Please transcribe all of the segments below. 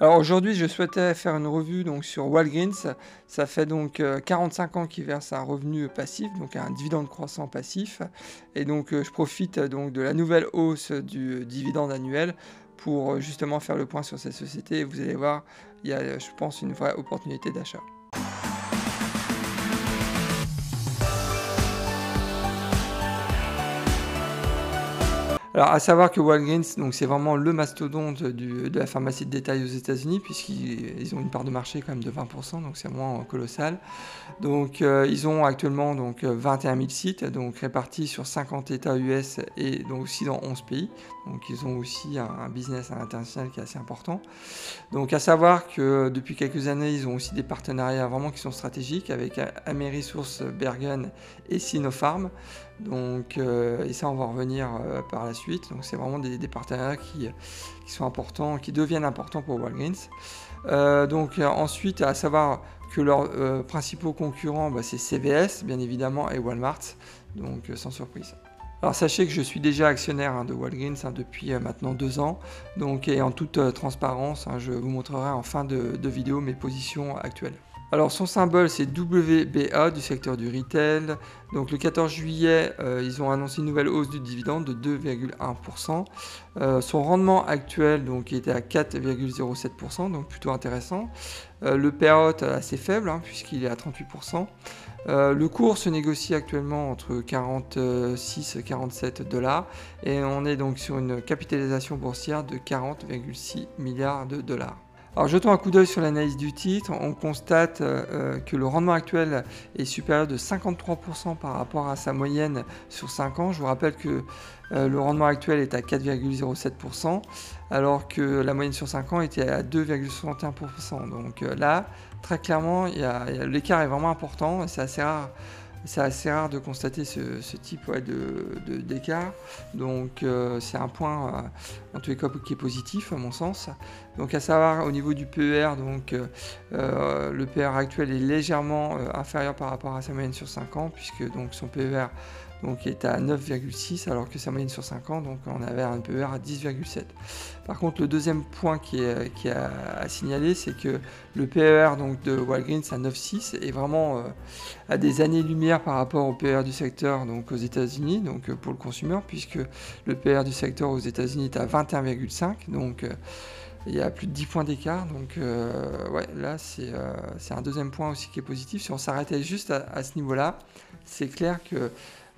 Alors aujourd'hui, je souhaitais faire une revue donc sur Walgreens. Ça fait donc 45 euh, ans qu'ils versent un revenu passif, donc un dividende croissant passif. Et donc euh, je profite donc de la nouvelle hausse du dividende annuel pour euh, justement faire le point sur cette société. Et vous allez voir, il y a, je pense, une vraie opportunité d'achat. Alors, à savoir que Walgreens, c'est vraiment le mastodonte de la pharmacie de détail aux États-Unis, puisqu'ils ont une part de marché quand même de 20%, donc c'est vraiment colossal. Donc, euh, ils ont actuellement donc 21 000 sites, donc répartis sur 50 États US et donc aussi dans 11 pays. Donc, ils ont aussi un, business à l'international qui est assez important. Donc, à savoir que depuis quelques années, ils ont aussi des partenariats vraiment qui sont stratégiques avec Amerisource Bergen et Sinopharm. Donc, euh, et ça, on va revenir euh, par la suite. Donc, c'est vraiment des, partenariats qui, sont importants, qui deviennent importants pour Walgreens. Euh, donc, ensuite, à savoir que leurs principaux concurrents, bah, c'est CVS, bien évidemment, et Walmart. Donc, sans surprise. Alors sachez que je suis déjà actionnaire hein, de Walgreens hein, depuis maintenant deux ans, donc et en toute transparence, hein, je vous montrerai en fin de vidéo mes positions actuelles. Alors son symbole c'est WBA du secteur du retail. Donc le 14 juillet, euh, ils ont annoncé une nouvelle hausse du dividende de 2,1%. Euh, son rendement actuel donc était à 4,07%, donc plutôt intéressant. Euh, le payout assez faible hein, puisqu'il est à 38%. le cours se négocie actuellement entre 46 et 47 dollars et on est donc sur une capitalisation boursière de 40,6 milliards de dollars. Alors jetons un coup d'œil sur l'analyse du titre, on constate euh, euh, que le rendement actuel est supérieur de 53% par rapport à sa moyenne sur 5 ans. Je vous rappelle que euh, le rendement actuel est à 4,07% alors que la moyenne sur 5 ans était à 2,61%. Donc là, très clairement, l'écart est vraiment important et c'est assez rare c'est assez rare de constater ce, type de, d'écart. Donc euh, c'est un point euh, en tous les cas qui est positif à mon sens. Donc à savoir au niveau du PER, donc euh, le PER actuel est légèrement inférieur par rapport à sa moyenne sur 5 ans, puisque donc son PER donc est à 9,6 alors que sa moyenne sur 5 ans, donc on avait un PER à 10,7. Par contre, le deuxième point qui est, qui à signaler, c'est que le PER donc, de Walgreens à 9,6 est vraiment euh, à des années-lumière par rapport au PER du secteur donc aux États-Unis, donc euh, pour le consommateur, puisque le PER du secteur aux États-Unis est à 21,5, donc euh, il y a plus de 10 points d'écart. Donc, ouais, là, c'est un deuxième point aussi qui est positif. Si on s'arrêtait juste à ce niveau-là, c'est clair que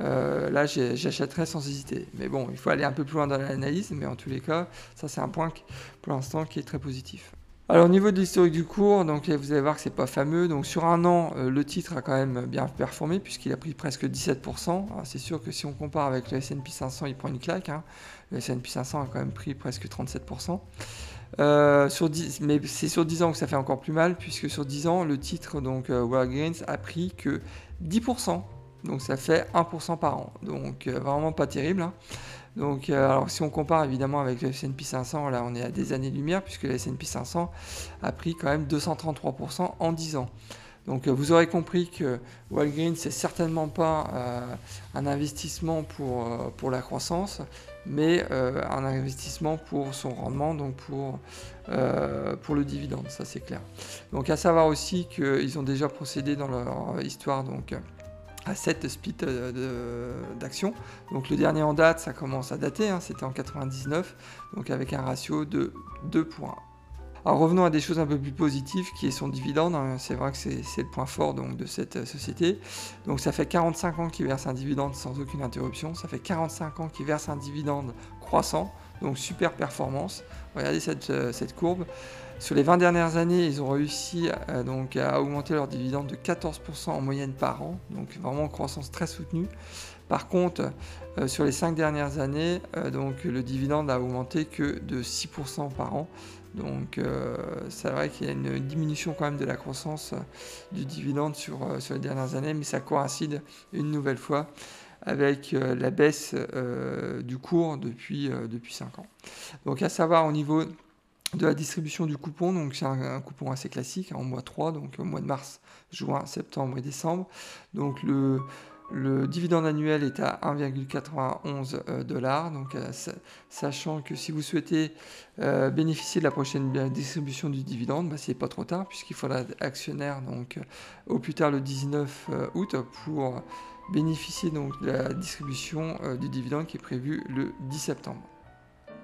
euh, là j'achèterais sans hésiter. Mais bon, il faut aller un peu plus loin dans l'analyse, mais en tous les cas, ça c'est un point pour l'instant qui est très positif. Alors au niveau de l'historique du cours, donc vous allez voir que c'est pas fameux. Donc sur un an, euh, le titre a quand même bien performé puisqu'il a pris presque 17%. C'est sûr que si on compare avec le S&P 500, il prend une claque. Hein. Le S&P 500 a quand même pris presque 37%. Euh, sur 10, mais c'est sur 10 ans que ça fait encore plus mal puisque sur 10 ans, le titre donc Walgreens a pris que 10%. Donc ça fait 1% par an. Donc euh, vraiment pas terrible. Hein. Donc euh, alors si on compare évidemment avec le S&P 500, là on est à des années-lumière puisque le S&P 500 a pris quand même 233% en 10 ans. Donc euh, vous aurez compris que Walgreens c'est certainement pas un investissement pour, pour la croissance, mais un investissement pour son rendement, donc pour, pour le dividende, ça c'est clair. Donc à savoir aussi qu'ils ont déjà procédé dans leur histoire donc à 7 splits euh, d'action. Donc le dernier en date, ça commence à dater, hein, c'était en 99, donc avec un ratio de 2 points. Alors revenons à des choses un peu plus positives qui est son dividende. Hein. C'est vrai que c'est le point fort donc, de cette euh, société. Donc ça fait 45 ans qu'il verse un dividende sans aucune interruption. Ça fait 45 ans qu'il verse un dividende croissant. Donc super performance. Regardez cette, euh, courbe. Sur les 20 dernières années, ils ont réussi euh, à augmenter leur dividende de 14% en moyenne par an, donc vraiment croissance très soutenue. Par contre, sur les 5 dernières années, le dividende a augmenté que de 6% par an. Donc c'est vrai qu'il y a une diminution quand même de la croissance du dividende sur, sur les dernières années, mais ça coïncide une nouvelle fois avec la baisse du cours depuis, depuis 5 ans. Donc à savoir au niveau de la distribution du coupon. Donc c'est un, coupon assez classique hein, en mois 3, donc au mois de mars, juin, septembre et décembre. Donc le, Le dividende annuel est à 1,91 dollars. Donc, sachant que si vous souhaitez bénéficier de la prochaine distribution du dividende, bah, c'est pas trop tard puisqu'il faudra actionnaire donc au plus tard le 19 août pour bénéficier donc de la distribution du dividende qui est prévue le 10 septembre.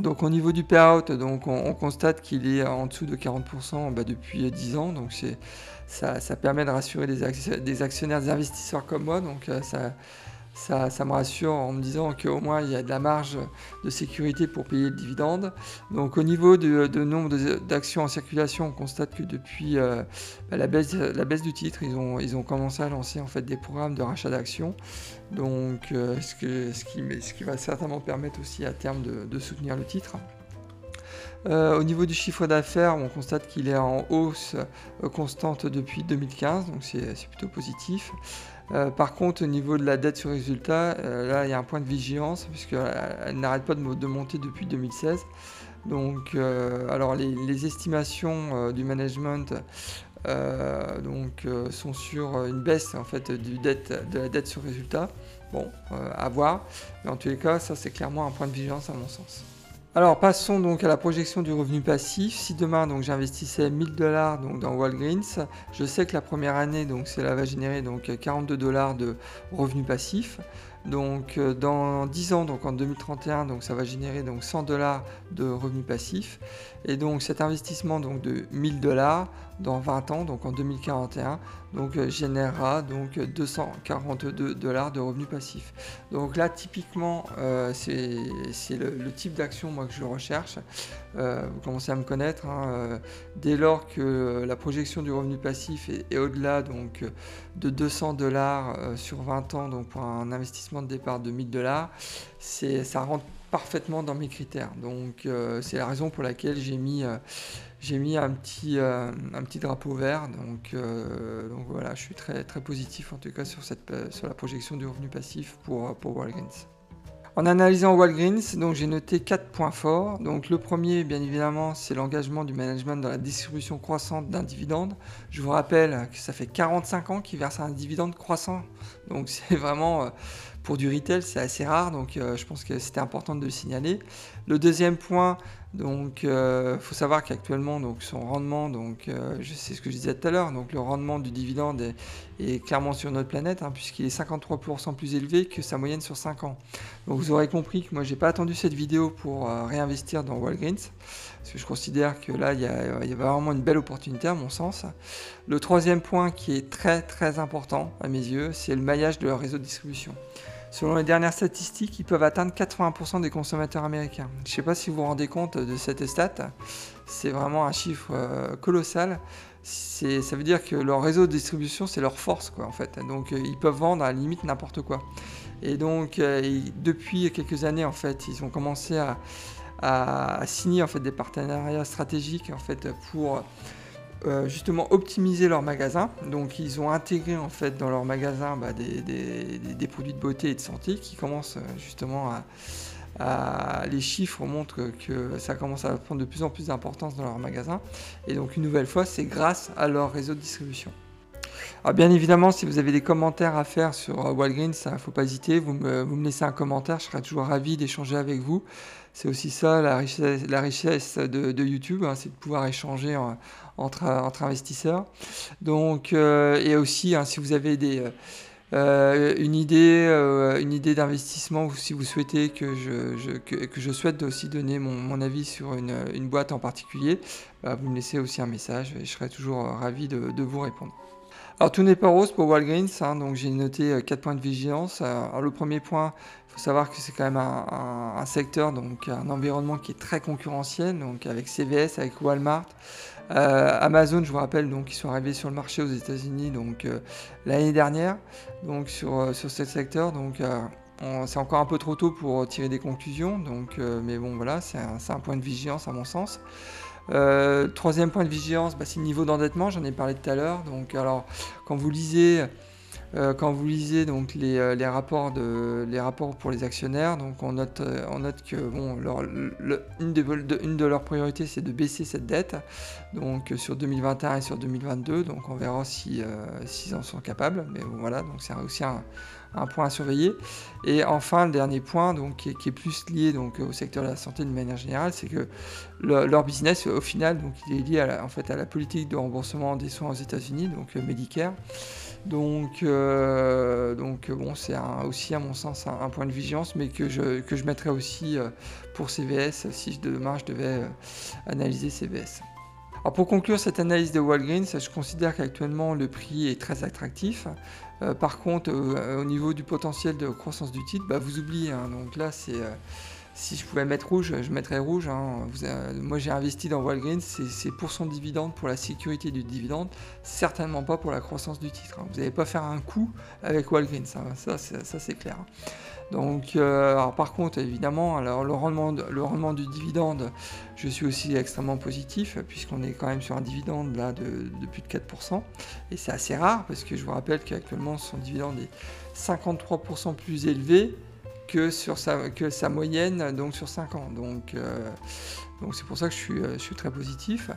Donc au niveau du payout, donc on, constate qu'il est en dessous de 40% bah, depuis 10 ans, donc ça, ça, permet de rassurer des, actionnaires, des investisseurs comme moi, donc euh, ça, me rassure en me disant qu'au moins il y a de la marge de sécurité pour payer le dividende. Donc au niveau de, nombre d'actions en circulation, on constate que depuis euh, bah, la, baisse, du titre, ils ont, commencé à lancer en fait des programmes de rachat d'actions. Donc euh, ce, qui, va certainement permettre aussi à terme de, soutenir le titre. Euh, au niveau du chiffre d'affaires, on constate qu'il est en hausse constante depuis 2015, donc c'est plutôt positif. Euh, par contre, au niveau de la dette sur résultat, euh, là, il y a un point de vigilance puisqu'elle n'arrête pas de, monter depuis 2016. Donc, euh, alors les, estimations du management sont sur une baisse en fait de la dette sur résultat. Bon, à voir. Mais en tous les cas, ça c'est clairement un point de vigilance à mon sens. Alors passons donc à la projection du revenu passif. Si demain donc j'investissais 1000 dollars donc dans Walgreens, je sais que la première année donc cela va générer donc 42 dollars de revenus passifs. Donc euh, dans 10 ans, donc en 2031, donc ça va générer donc 100 dollars de revenus passifs. Et donc cet investissement donc de 1000 dollars dans 20 ans, donc en 2041, donc euh, générera donc 242 dollars de revenus passifs. Donc là typiquement euh, c'est le, type d'action moi que je recherche. Vous commencez à me connaître. Hein, dès lors que la projection du revenu passif est, au-delà donc de 200 dollars sur 20 ans, donc pour un investissement de départ de 1000 dollars, ça rentre parfaitement dans mes critères. Donc euh, c'est la raison pour laquelle j'ai mis, euh, un, petit, euh, drapeau vert. Donc, donc voilà, je suis très, très positif en tout cas sur, cette, sur la projection du revenu passif pour, pour Walgreens. En analysant Walgreens, j'ai noté quatre points forts. Donc le premier, bien évidemment, c'est l'engagement du management dans la distribution croissante d'un dividende. Je vous rappelle que ça fait 45 ans qu'ils versent un dividende croissant. Donc c'est vraiment pour du retail, c'est assez rare, donc euh, je pense que c'était important de le signaler. Le deuxième point, donc, euh, faut savoir qu'actuellement, donc, son rendement, donc, euh, je sais ce que je disais tout à l'heure, donc le rendement du dividende est, clairement sur notre planète, hein, puisqu'il est 53% plus élevé que sa moyenne sur 5 ans. Donc, vous aurez compris que moi, j'ai pas attendu cette vidéo pour euh, réinvestir dans Walgreens, parce que je considère que là, il y, y a vraiment une belle opportunité à mon sens. Le troisième point qui est très très important à mes yeux, c'est le maillage de leur réseau de distribution. Selon les dernières statistiques, ils peuvent atteindre 80% des consommateurs américains. Je ne sais pas si vous vous rendez compte de cette stat. C'est vraiment un chiffre euh, colossal. Ça veut dire que leur réseau de distribution, c'est leur force, quoi, en fait. Donc, euh, ils peuvent vendre à la limite n'importe quoi. Et donc, euh, depuis quelques années, en fait, ils ont commencé à, à, signer en fait des partenariats stratégiques, en fait, pour euh, justement optimiser leur magasin. Donc ils ont intégré en fait dans leur magasin bah, des, produits de beauté et de santé qui commencent euh, justement à, les chiffres montrent que ça commence à prendre de plus en plus d'importance dans leur magasin. Et donc une nouvelle fois, c'est grâce à leur réseau de distribution. Alors bien évidemment, si vous avez des commentaires à faire sur euh, Walgreens, il ne faut pas hésiter, vous me, vous me, laissez un commentaire, je serai toujours ravi d'échanger avec vous. C'est aussi ça la richesse, de, YouTube, hein, c'est de pouvoir échanger entre, investisseurs. Donc, euh, et aussi, hein, si vous avez euh, une idée, une idée d'investissement, ou si vous souhaitez que je, souhaite aussi donner mon, avis sur une, boîte en particulier, bah, vous me laissez aussi un message et je serai toujours ravi de vous répondre. Alors tout n'est pas rose pour Walgreens, hein, donc j'ai noté 4 euh, points de vigilance. Alors le premier point, il faut savoir que c'est quand même un, secteur, donc un environnement qui est très concurrentiel, donc avec CVS, avec Walmart. Euh, Amazon, je vous rappelle, donc ils sont arrivés sur le marché aux États-Unis donc euh, l'année dernière, donc sur, sur ce secteur, donc c'est encore un peu trop tôt pour tirer des conclusions, donc mais bon voilà, c'est un, point de vigilance à mon sens. Troisième point de vigilance, bah, c'est le niveau d'endettement, j'en ai parlé tout à l'heure. Donc alors quand vous lisez euh, quand vous lisez donc les, euh, rapports les rapports pour les actionnaires, donc on note, euh, on note que bon, une, de, leurs priorités c'est de baisser cette dette donc sur 2021 et sur 2022. Donc on verra s'ils si, en sont capables. Mais voilà, donc c'est aussi un, un, point à surveiller. Et enfin le dernier point donc qui est, plus lié donc au secteur de la santé de manière générale, c'est que leur business au final donc il est lié à la, en fait à la politique de remboursement des soins aux États-Unis donc Medicare. Donc, euh, donc bon, c'est aussi à mon sens un, point de vigilance, mais que je, que je mettrais aussi euh, pour CVS si demain je devais euh, analyser CVS. Pour conclure cette analyse de Walgreens, je considère qu'actuellement le prix est très attractif. Par contre, au niveau du potentiel de croissance du titre, bah, vous oubliez. Hein. donc là, c'est si je pouvais mettre rouge, je mettrais rouge. Hein. moi, j'ai investi dans Walgreens, c'est pour son dividende, pour la sécurité du dividende, certainement pas pour la croissance du titre. Hein. Vous n'allez pas faire un coup avec Walgreens, hein. ça, ça c'est clair. Donc, euh, par contre, évidemment, alors le rendement, le rendement du dividende, je suis aussi extrêmement positif, puisqu'on est quand même sur un dividende là de, de plus de 4%, et c'est assez rare, parce que je vous rappelle qu'actuellement son dividende est 53% plus élevé que sur sa, moyenne donc sur 5 ans. Donc euh, donc c'est pour ça que je suis, euh, je suis, très positif.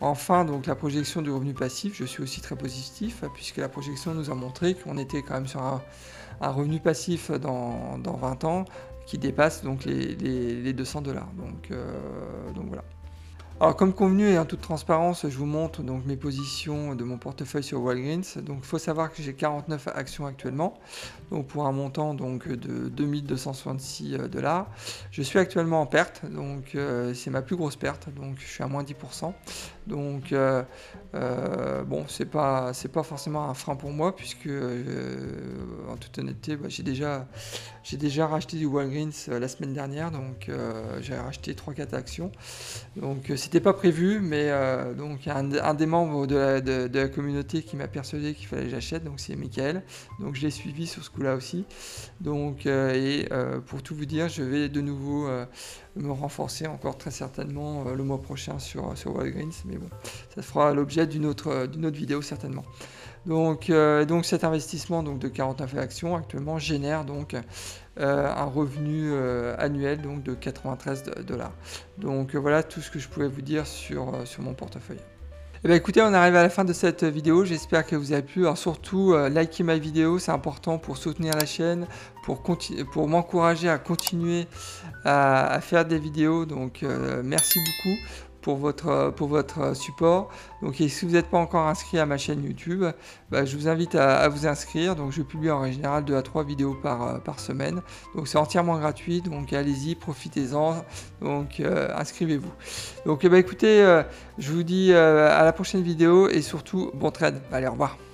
Enfin, donc la projection du revenu passif, je suis aussi très positif, puisque la projection nous a montré qu'on était quand même sur un, un revenu passif dans, dans, 20 ans qui dépasse donc les, les, 200 dollars. Donc, euh, donc voilà. Alors comme convenu et en toute transparence, je vous montre donc mes positions de mon portefeuille sur Walgreens. Donc il faut savoir que j'ai 49 actions actuellement, donc pour un montant donc de 2266 euh, dollars. Je suis actuellement en perte, donc euh, c'est ma plus grosse perte, donc je suis à moins 10%. Donc euh, bon, c'est pas c'est pas forcément un frein pour moi puisque en toute honnêteté, bah, j'ai déjà déjà racheté du Walgreens la semaine dernière, donc j'ai racheté 3-4 actions. Donc c'était pas prévu, mais euh, donc un, des membres de la, de, la communauté qui m'a persuadé qu'il fallait que j'achète, donc c'est Michael. Donc je l'ai suivi sur ce coup-là aussi. Donc euh, et euh, pour tout vous dire, je vais de nouveau me renforcer encore très certainement le mois prochain sur, sur Walgreens, mais bon, ça fera l'objet d'une autre, d'une autre vidéo certainement. Donc, donc cet investissement donc, de 49 actions actuellement génère donc euh, un revenu euh, annuel donc de 93 dollars. Donc euh, voilà tout ce que je pouvais vous dire sur, sur mon portefeuille. Eh écoutez, on arrive à la fin de cette vidéo. J'espère que vous avez plu. Alors surtout, likez ma vidéo, c'est important pour soutenir la chaîne, pour, pour m'encourager à continuer à, faire des vidéos. Donc merci beaucoup pour votre, pour votre support. Donc, si vous n'êtes pas encore inscrit à ma chaîne YouTube, bah, je vous invite à, vous inscrire. Donc, je publie en général 2 à 3 vidéos par, par semaine. Donc, c'est entièrement gratuit. Donc, allez-y, profitez-en. Donc, euh, inscrivez-vous. Donc, bah, écoutez, euh, je vous dis euh, à la prochaine vidéo et surtout, bon trade. Allez, au revoir.